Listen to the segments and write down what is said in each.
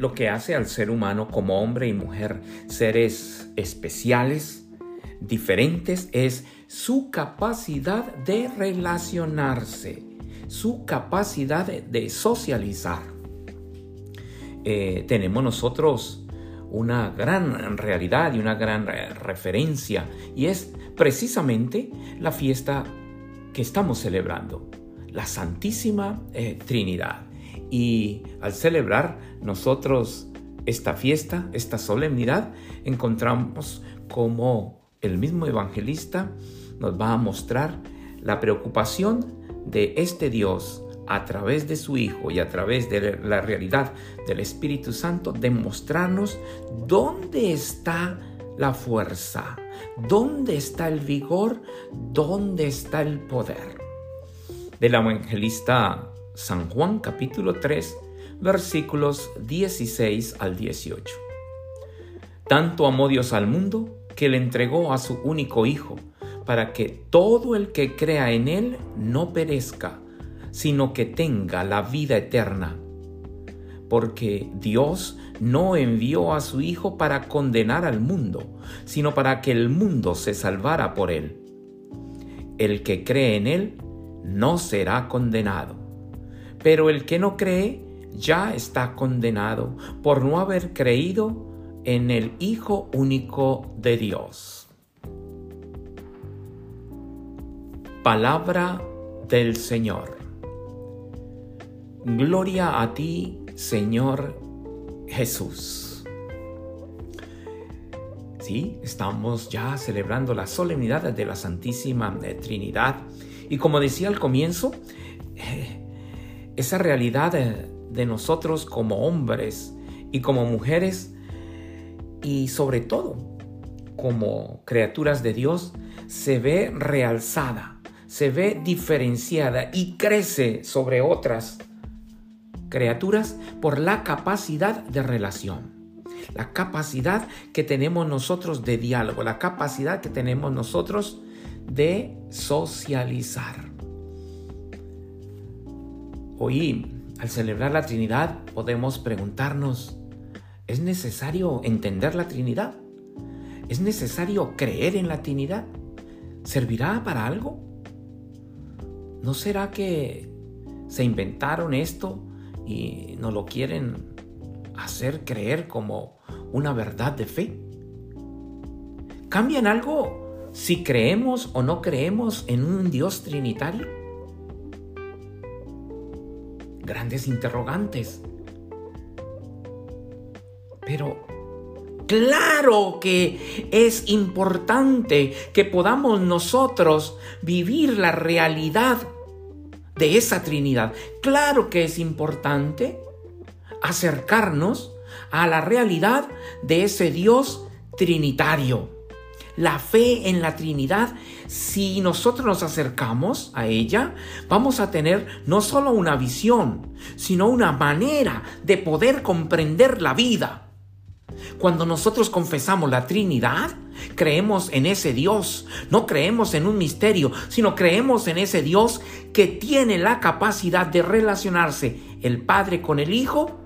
lo que hace al ser humano como hombre y mujer seres especiales, diferentes, es su capacidad de relacionarse, su capacidad de, socializar. Eh, tenemos nosotros una gran realidad y una gran referencia y es precisamente la fiesta que estamos celebrando, la Santísima eh, Trinidad. Y al celebrar nosotros esta fiesta, esta solemnidad, encontramos como el mismo evangelista nos va a mostrar la preocupación de este Dios a través de su Hijo y a través de la realidad del Espíritu Santo, demostrarnos dónde está la fuerza, dónde está el vigor, dónde está el poder. Del evangelista San Juan capítulo 3 versículos 16 al 18. Tanto amó Dios al mundo que le entregó a su único Hijo, para que todo el que crea en Él no perezca, sino que tenga la vida eterna. Porque Dios no envió a su Hijo para condenar al mundo, sino para que el mundo se salvara por Él. El que cree en Él no será condenado, pero el que no cree ya está condenado por no haber creído en el Hijo único de Dios. Palabra del Señor. Gloria a ti, Señor Jesús. Sí, estamos ya celebrando la solemnidad de la Santísima Trinidad. Y como decía al comienzo, esa realidad de nosotros como hombres y como mujeres y sobre todo como criaturas de Dios se ve realzada, se ve diferenciada y crece sobre otras criaturas por la capacidad de relación, la capacidad que tenemos nosotros de diálogo, la capacidad que tenemos nosotros de socializar. Hoy al celebrar la Trinidad podemos preguntarnos, ¿es necesario entender la Trinidad? ¿Es necesario creer en la Trinidad? ¿Servirá para algo? ¿No será que se inventaron esto y nos lo quieren hacer creer como una verdad de fe? ¿Cambian algo si creemos o no creemos en un Dios trinitario? Grandes interrogantes. Pero claro que es importante que podamos nosotros vivir la realidad de esa Trinidad. Claro que es importante acercarnos a la realidad de ese Dios trinitario la fe en la Trinidad, si nosotros nos acercamos a ella, vamos a tener no solo una visión, sino una manera de poder comprender la vida. Cuando nosotros confesamos la Trinidad, creemos en ese Dios, no creemos en un misterio, sino creemos en ese Dios que tiene la capacidad de relacionarse el Padre con el Hijo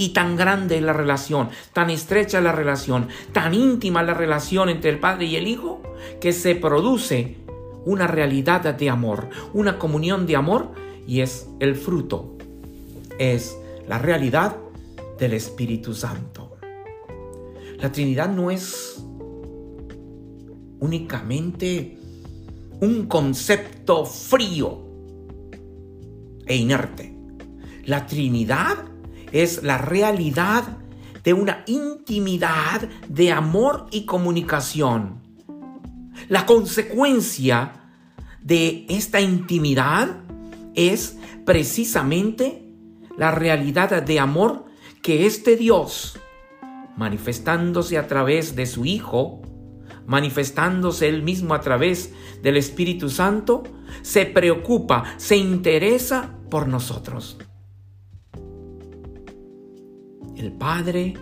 y tan grande es la relación, tan estrecha la relación, tan íntima la relación entre el Padre y el Hijo, que se produce una realidad de amor, una comunión de amor y es el fruto, es la realidad del Espíritu Santo. La Trinidad no es únicamente un concepto frío e inerte. La Trinidad es la realidad de una intimidad de amor y comunicación. La consecuencia de esta intimidad es precisamente la realidad de amor que este Dios, manifestándose a través de su Hijo, manifestándose él mismo a través del Espíritu Santo, se preocupa, se interesa por nosotros el Padre,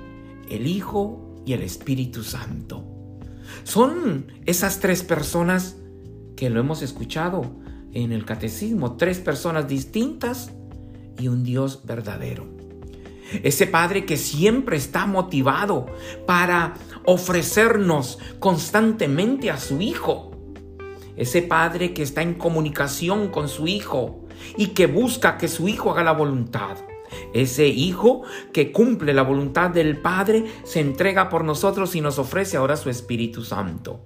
el Hijo y el Espíritu Santo. Son esas tres personas que lo hemos escuchado en el catecismo, tres personas distintas y un Dios verdadero. Ese Padre que siempre está motivado para ofrecernos constantemente a su Hijo. Ese Padre que está en comunicación con su Hijo y que busca que su Hijo haga la voluntad. Ese Hijo que cumple la voluntad del Padre se entrega por nosotros y nos ofrece ahora su Espíritu Santo.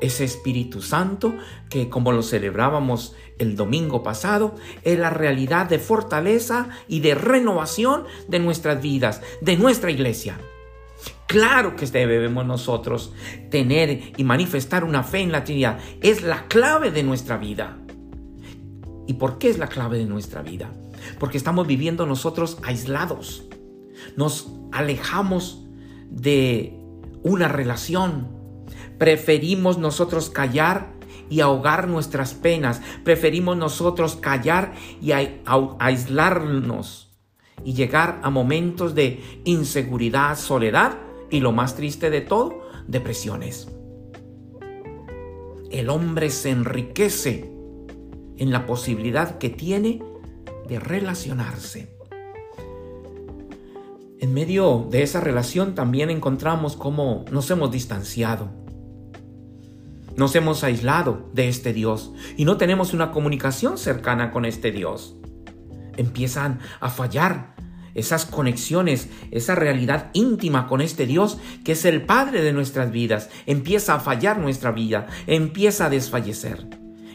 Ese Espíritu Santo que como lo celebrábamos el domingo pasado es la realidad de fortaleza y de renovación de nuestras vidas, de nuestra iglesia. Claro que debemos nosotros tener y manifestar una fe en la Trinidad. Es la clave de nuestra vida. ¿Y por qué es la clave de nuestra vida? Porque estamos viviendo nosotros aislados. Nos alejamos de una relación. Preferimos nosotros callar y ahogar nuestras penas. Preferimos nosotros callar y aislarnos y llegar a momentos de inseguridad, soledad y lo más triste de todo, depresiones. El hombre se enriquece en la posibilidad que tiene de relacionarse. En medio de esa relación también encontramos cómo nos hemos distanciado. Nos hemos aislado de este Dios y no tenemos una comunicación cercana con este Dios. Empiezan a fallar esas conexiones, esa realidad íntima con este Dios que es el Padre de nuestras vidas. Empieza a fallar nuestra vida, empieza a desfallecer.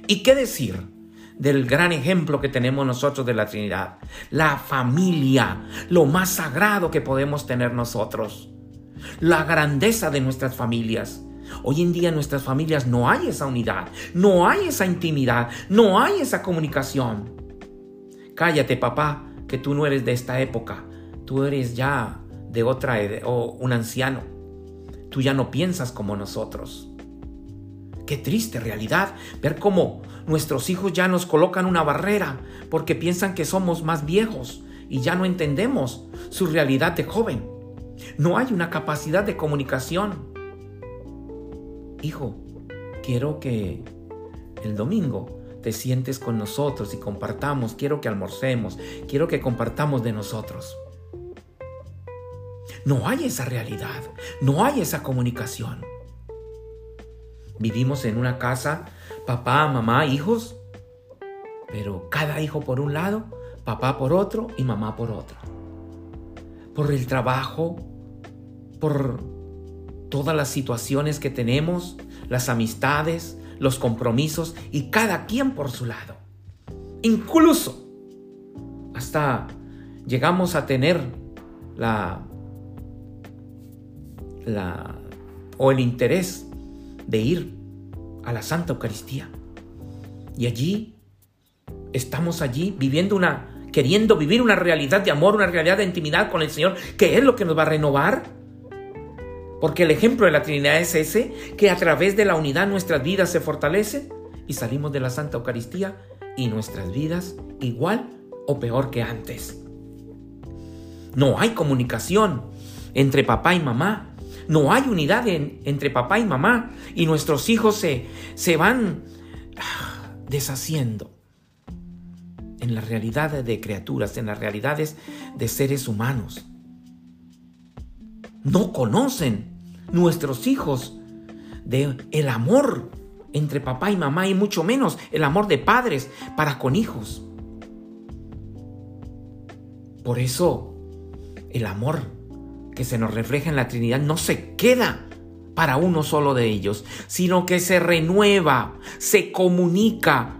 ¿Y qué decir? Del gran ejemplo que tenemos nosotros de la Trinidad. La familia, lo más sagrado que podemos tener nosotros. La grandeza de nuestras familias. Hoy en día en nuestras familias no hay esa unidad, no hay esa intimidad, no hay esa comunicación. Cállate papá, que tú no eres de esta época, tú eres ya de otra o un anciano. Tú ya no piensas como nosotros. Qué triste realidad ver cómo nuestros hijos ya nos colocan una barrera porque piensan que somos más viejos y ya no entendemos su realidad de joven. No hay una capacidad de comunicación. Hijo, quiero que el domingo te sientes con nosotros y compartamos, quiero que almorcemos, quiero que compartamos de nosotros. No hay esa realidad, no hay esa comunicación. Vivimos en una casa, papá, mamá, hijos, pero cada hijo por un lado, papá por otro y mamá por otro. Por el trabajo, por todas las situaciones que tenemos, las amistades, los compromisos y cada quien por su lado. Incluso hasta llegamos a tener la, la o el interés de ir a la Santa Eucaristía. Y allí estamos allí viviendo una queriendo vivir una realidad de amor, una realidad de intimidad con el Señor, que es lo que nos va a renovar. Porque el ejemplo de la Trinidad es ese, que a través de la unidad nuestras vidas se fortalecen y salimos de la Santa Eucaristía y nuestras vidas igual o peor que antes. No hay comunicación entre papá y mamá. No hay unidad entre papá y mamá y nuestros hijos se, se van ah, deshaciendo en la realidad de criaturas, en las realidades de seres humanos. No conocen nuestros hijos de el amor entre papá y mamá y mucho menos el amor de padres para con hijos. Por eso el amor que se nos refleja en la Trinidad no se queda para uno solo de ellos, sino que se renueva, se comunica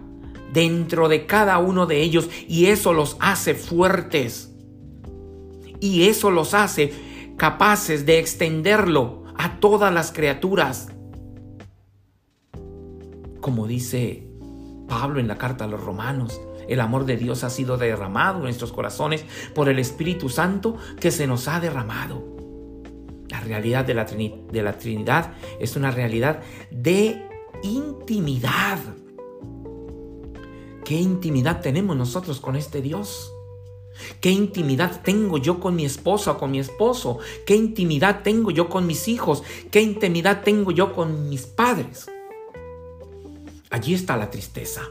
dentro de cada uno de ellos y eso los hace fuertes. Y eso los hace capaces de extenderlo a todas las criaturas. Como dice Pablo en la carta a los romanos, el amor de Dios ha sido derramado en nuestros corazones por el Espíritu Santo que se nos ha derramado. La realidad de la, de la Trinidad es una realidad de intimidad. ¿Qué intimidad tenemos nosotros con este Dios? ¿Qué intimidad tengo yo con mi esposa o con mi esposo? ¿Qué intimidad tengo yo con mis hijos? ¿Qué intimidad tengo yo con mis padres? Allí está la tristeza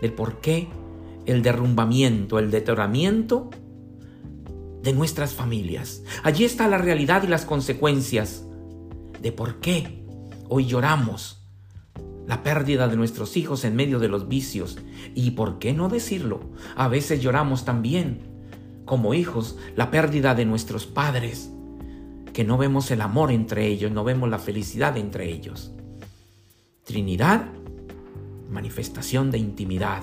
del por qué el derrumbamiento, el deterioramiento de nuestras familias. Allí está la realidad y las consecuencias de por qué hoy lloramos la pérdida de nuestros hijos en medio de los vicios. Y por qué no decirlo, a veces lloramos también como hijos la pérdida de nuestros padres, que no vemos el amor entre ellos, no vemos la felicidad entre ellos. Trinidad, manifestación de intimidad,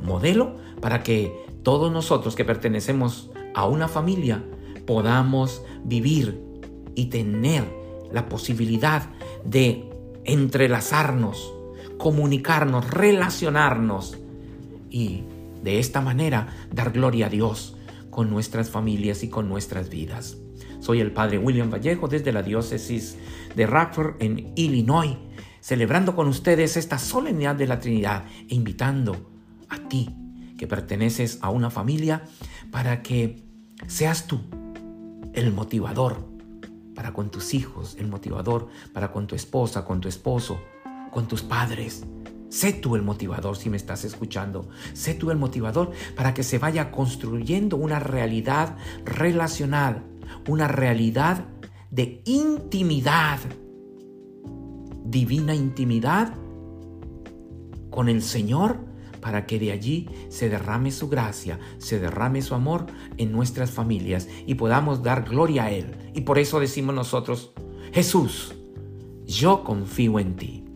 modelo para que todos nosotros que pertenecemos a una familia podamos vivir y tener la posibilidad de entrelazarnos, comunicarnos, relacionarnos y de esta manera dar gloria a Dios con nuestras familias y con nuestras vidas. Soy el Padre William Vallejo desde la diócesis de Rockford en Illinois, celebrando con ustedes esta solemnidad de la Trinidad e invitando a ti que perteneces a una familia para que seas tú el motivador para con tus hijos, el motivador para con tu esposa, con tu esposo, con tus padres. Sé tú el motivador si me estás escuchando. Sé tú el motivador para que se vaya construyendo una realidad relacional, una realidad de intimidad, divina intimidad con el Señor para que de allí se derrame su gracia, se derrame su amor en nuestras familias y podamos dar gloria a Él. Y por eso decimos nosotros, Jesús, yo confío en ti.